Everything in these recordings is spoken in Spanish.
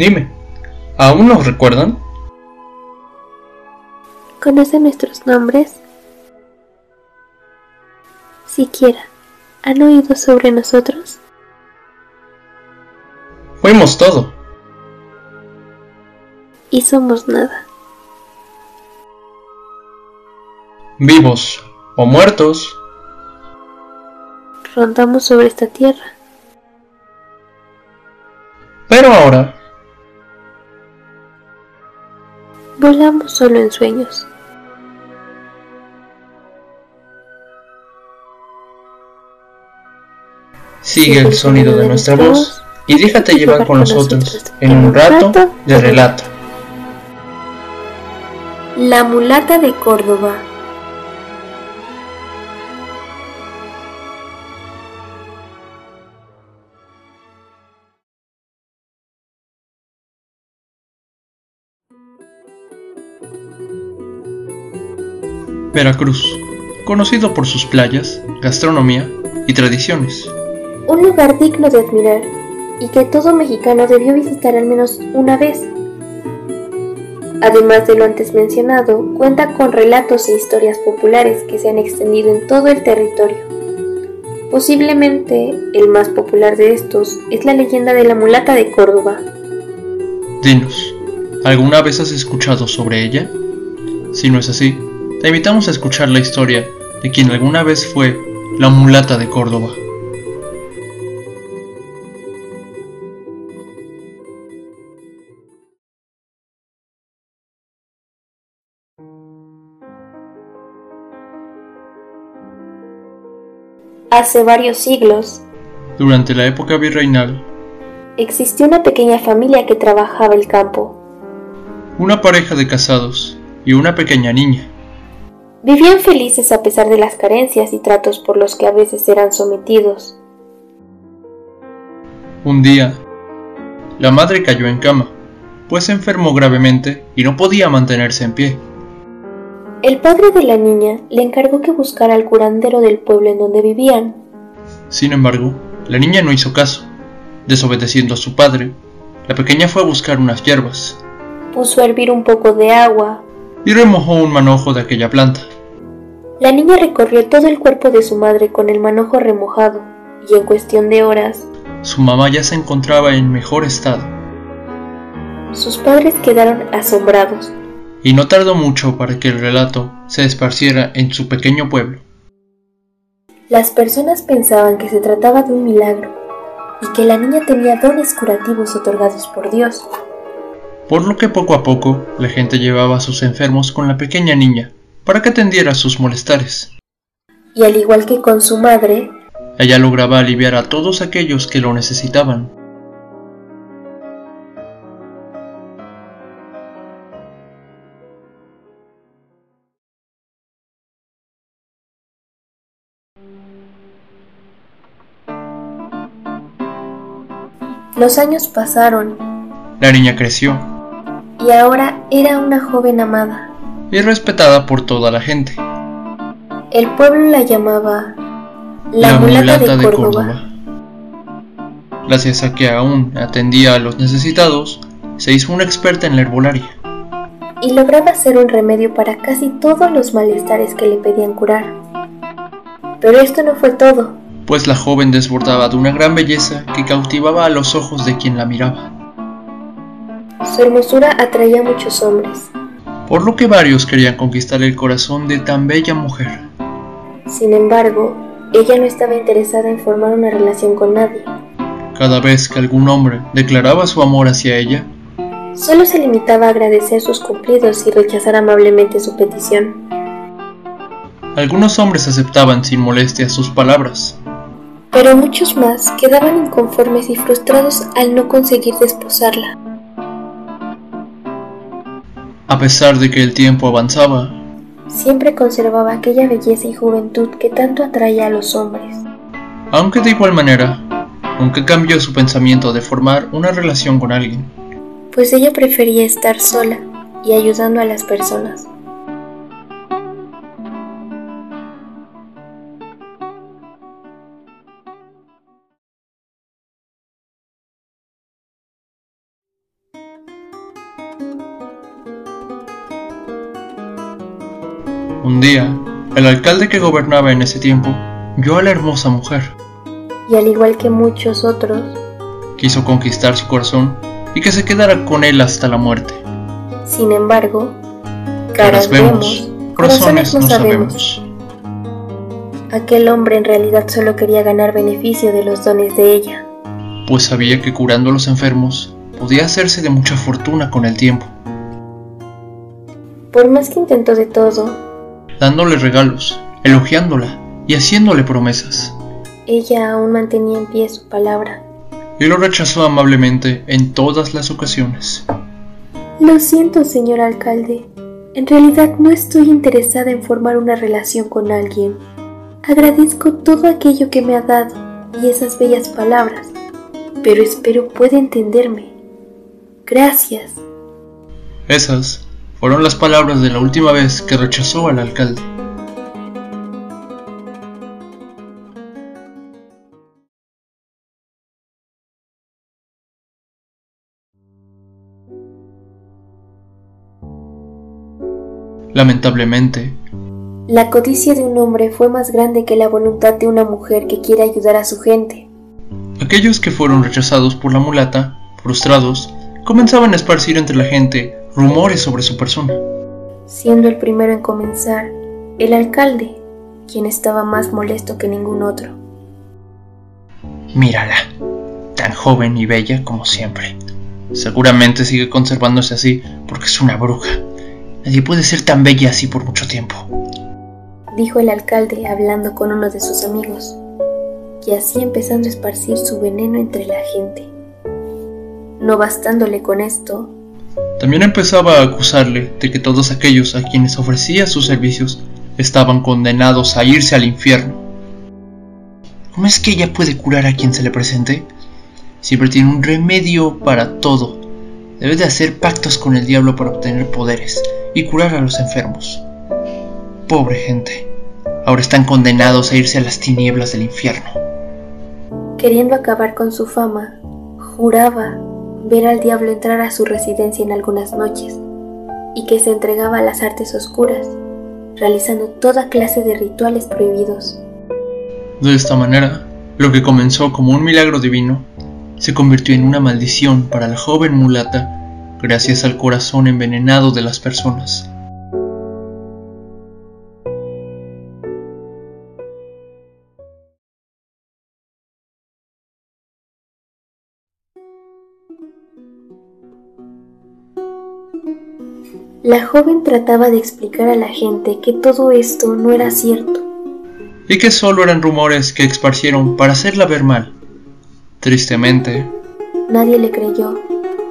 Dime, ¿aún nos recuerdan? ¿Conocen nuestros nombres? Siquiera, ¿han oído sobre nosotros? Fuimos todo. Y somos nada. Vivos o muertos. Rondamos sobre esta tierra. Pero ahora solo en sueños. Sigue el sonido de nuestra voz y déjate llevar con nosotros en un rato de relato. La mulata de Córdoba. Veracruz, conocido por sus playas, gastronomía y tradiciones. Un lugar digno de admirar y que todo mexicano debió visitar al menos una vez. Además de lo antes mencionado, cuenta con relatos e historias populares que se han extendido en todo el territorio. Posiblemente el más popular de estos es la leyenda de la mulata de Córdoba. Dinos, ¿alguna vez has escuchado sobre ella? Si no es así, te invitamos a escuchar la historia de quien alguna vez fue la mulata de Córdoba. Hace varios siglos, durante la época virreinal, existió una pequeña familia que trabajaba el campo. Una pareja de casados y una pequeña niña. Vivían felices a pesar de las carencias y tratos por los que a veces eran sometidos. Un día, la madre cayó en cama, pues se enfermó gravemente y no podía mantenerse en pie. El padre de la niña le encargó que buscara al curandero del pueblo en donde vivían. Sin embargo, la niña no hizo caso. Desobedeciendo a su padre, la pequeña fue a buscar unas hierbas. Puso a hervir un poco de agua, y remojó un manojo de aquella planta. La niña recorrió todo el cuerpo de su madre con el manojo remojado, y en cuestión de horas, su mamá ya se encontraba en mejor estado. Sus padres quedaron asombrados. Y no tardó mucho para que el relato se esparciera en su pequeño pueblo. Las personas pensaban que se trataba de un milagro y que la niña tenía dones curativos otorgados por Dios por lo que poco a poco la gente llevaba a sus enfermos con la pequeña niña para que atendiera sus molestares. Y al igual que con su madre, ella lograba aliviar a todos aquellos que lo necesitaban. Los años pasaron. La niña creció y ahora era una joven amada. Y respetada por toda la gente. El pueblo la llamaba la, mulata, de, Córdoba. Gracias a que aún atendía a los necesitados, se hizo una experta en la herbolaria. Y lograba hacer un remedio para casi todos los malestares que le pedían curar. Pero esto no fue todo. Pues la joven desbordaba de una gran belleza que cautivaba a los ojos de quien la miraba. Su hermosura atraía a muchos hombres. Por lo que varios querían conquistar el corazón de tan bella mujer. Sin embargo, ella no estaba interesada en formar una relación con nadie. Cada vez que algún hombre declaraba su amor hacia ella, solo se limitaba a agradecer sus cumplidos y rechazar amablemente su petición. Algunos hombres aceptaban sin molestia sus palabras, pero muchos más quedaban inconformes y frustrados al no conseguir desposarla. A pesar de que el tiempo avanzaba, siempre conservaba aquella belleza y juventud que tanto atraía a los hombres. Aunque de igual manera, nunca cambió su pensamiento de formar una relación con alguien. Pues ella prefería estar sola y ayudando a las personas. Un día, el alcalde que gobernaba en ese tiempo vio a la hermosa mujer. Y al igual que muchos otros, quiso conquistar su corazón y que se quedara con él hasta la muerte. Sin embargo, caras vemos, corazones no sabemos. Aquel hombre en realidad solo quería ganar beneficio de los dones de ella. Pues sabía que curando a los enfermos podía hacerse de mucha fortuna con el tiempo. Por más que intentó de todo, dándole regalos, elogiándola y haciéndole promesas, ella aún mantenía en pie su palabra. Y lo rechazó amablemente en todas las ocasiones. Lo siento, señor alcalde. En realidad no estoy interesada en formar una relación con alguien. Agradezco todo aquello que me ha dado y esas bellas palabras, pero espero pueda entenderme. Gracias. Esas fueron las palabras de la última vez que rechazó al alcalde. Lamentablemente, la codicia de un hombre fue más grande que la voluntad de una mujer que quiere ayudar a su gente. Aquellos que fueron rechazados por la mulata, frustrados, comenzaban a esparcir entre la gente rumores sobre su persona. Siendo el primero en comenzar, el alcalde, quien estaba más molesto que ningún otro. Mírala, tan joven y bella como siempre. Seguramente sigue conservándose así porque es una bruja. Nadie puede ser tan bella así por mucho tiempo. Dijo el alcalde hablando con uno de sus amigos, y así empezando a esparcir su veneno entre la gente. No bastándole con esto, también empezaba a acusarle de que todos aquellos a quienes ofrecía sus servicios estaban condenados a irse al infierno. ¿Cómo es que ella puede curar a quien se le presente? Siempre tiene un remedio para todo. Debe de hacer pactos con el diablo para obtener poderes y curar a los enfermos. Pobre gente, ahora están condenados a irse a las tinieblas del infierno. Queriendo acabar con su fama, juraba ver al diablo entrar a su residencia en algunas noches y que se entregaba a las artes oscuras, realizando toda clase de rituales prohibidos. De esta manera, lo que comenzó como un milagro divino se convirtió en una maldición para la joven mulata gracias al corazón envenenado de las personas. La joven trataba de explicar a la gente que todo esto no era cierto. Y que solo eran rumores que esparcieron para hacerla ver mal. Tristemente. Nadie le creyó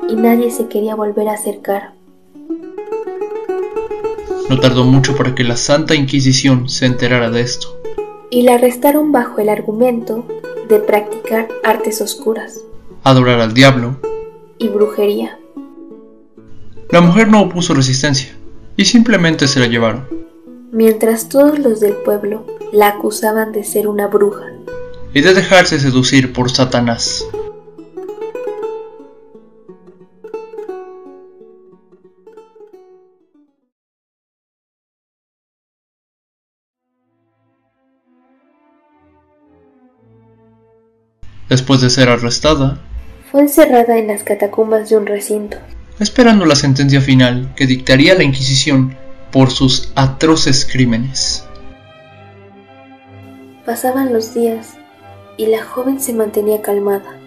y nadie se quería volver a acercar. No tardó mucho para que la Santa Inquisición se enterara de esto. Y la arrestaron bajo el argumento de practicar artes oscuras. Adorar al diablo. Y brujería. La mujer no opuso resistencia y simplemente se la llevaron. Mientras todos los del pueblo la acusaban de ser una bruja. Y de dejarse seducir por Satanás. Después de ser arrestada, fue encerrada en las catacumbas de un recinto esperando la sentencia final que dictaría la Inquisición por sus atroces crímenes. Pasaban los días y la joven se mantenía calmada.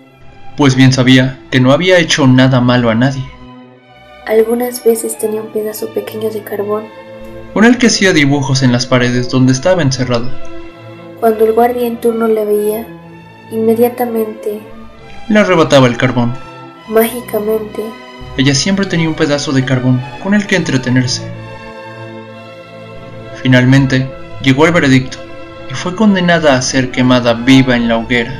Pues bien sabía que no había hecho nada malo a nadie. Algunas veces tenía un pedazo pequeño de carbón. Con el que hacía dibujos en las paredes donde estaba encerrada. Cuando el guardia en turno la veía, inmediatamente le arrebataba el carbón. Mágicamente ella siempre tenía un pedazo de carbón con el que entretenerse. Finalmente, llegó el veredicto y fue condenada a ser quemada viva en la hoguera.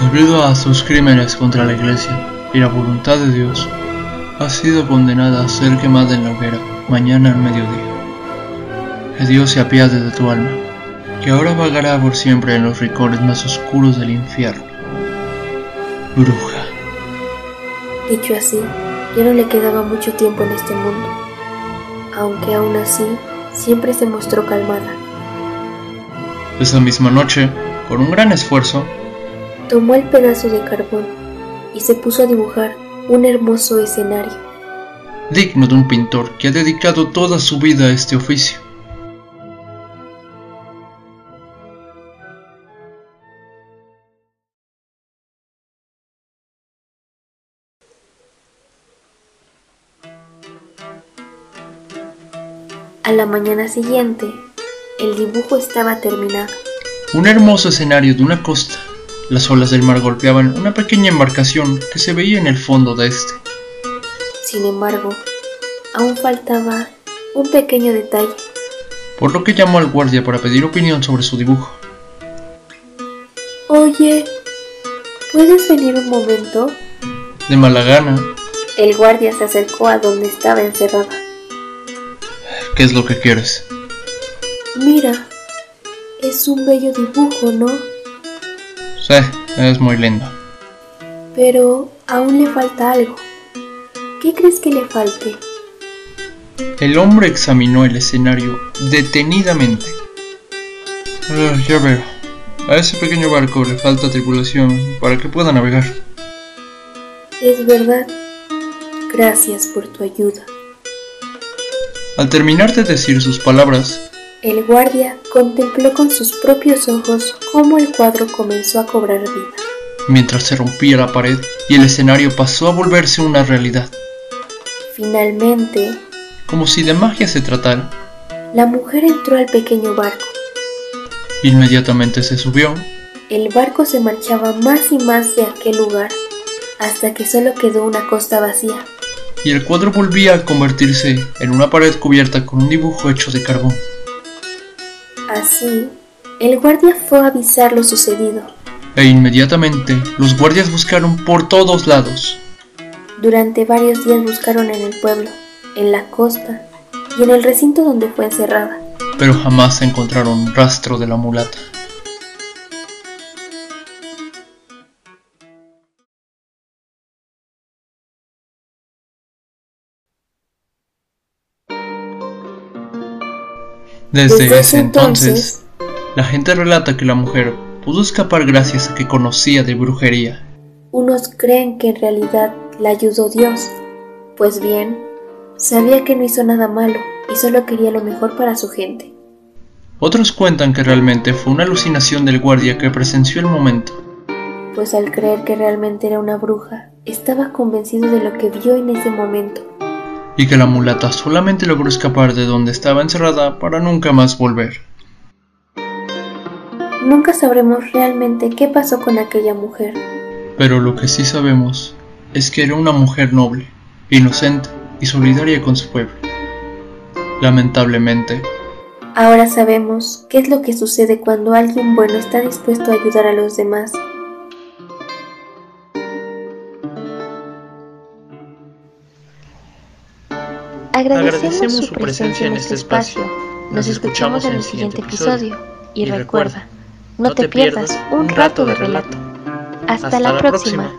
Debido a sus crímenes contra la iglesia y la voluntad de Dios, ha sido condenada a ser quemada en la hoguera mañana al mediodía. Que Dios se apiade de tu alma, que ahora vagará por siempre en los rincones más oscuros del infierno. Bruja. Dicho así, ya no le quedaba mucho tiempo en este mundo. aunque aún así siempre se mostró calmada. Esa misma noche, con un gran esfuerzo, tomó el pedazo de carbón y se puso a dibujar un hermoso escenario. Digno de un pintor que ha dedicado toda su vida a este oficio. A la mañana siguiente, el dibujo estaba terminado. Un hermoso escenario de una costa. Las olas del mar golpeaban una pequeña embarcación que se veía en el fondo de este. Sin embargo, aún faltaba un pequeño detalle. Por lo que llamó al guardia para pedir opinión sobre su dibujo. Oye, ¿puedes venir un momento? De mala gana. El guardia se acercó a donde estaba encerrada. ¿Qué es lo que quieres? Mira, es un bello dibujo, ¿no? Sí, es muy lindo. Pero aún le falta algo. ¿Qué crees que le falte? El hombre examinó el escenario detenidamente. Ah, ya veo. A ese pequeño barco le falta tripulación para que pueda navegar. Es verdad. Gracias por tu ayuda. Al terminar de decir sus palabras, el guardia contempló con sus propios ojos cómo el cuadro comenzó a cobrar vida. Mientras se rompía la pared y el escenario pasó a volverse una realidad. Finalmente, como si de magia se tratara, la mujer entró al pequeño barco. Inmediatamente se subió. El barco se marchaba más y más de aquel lugar, hasta que solo quedó una costa vacía. Y el cuadro volvía a convertirse en una pared cubierta con un dibujo hecho de carbón. Así, el guardia fue a avisar lo sucedido. E inmediatamente los guardias buscaron por todos lados. Durante varios días buscaron en el pueblo, en la costa y en el recinto donde fue encerrada. Pero jamás encontraron rastro de la mulata. Desde, ese entonces, la gente relata que la mujer pudo escapar gracias a que conocía de brujería. Unos creen que en realidad la ayudó Dios, pues bien, sabía que no hizo nada malo y solo quería lo mejor para su gente. Otros cuentan que realmente fue una alucinación del guardia que presenció el momento. Pues al creer que realmente era una bruja, estaba convencido de lo que vio en ese momento y que la mulata solamente logró escapar de donde estaba encerrada para nunca más volver. Nunca sabremos realmente qué pasó con aquella mujer. Pero lo que sí sabemos es que era una mujer noble, inocente y solidaria con su pueblo. Lamentablemente, ahora sabemos qué es lo que sucede cuando alguien bueno está dispuesto a ayudar a los demás Agradecemos, su presencia en este, este espacio. Nos escuchamos en el siguiente episodio. Y recuerda, no te pierdas un rato de relato. Hasta, la próxima.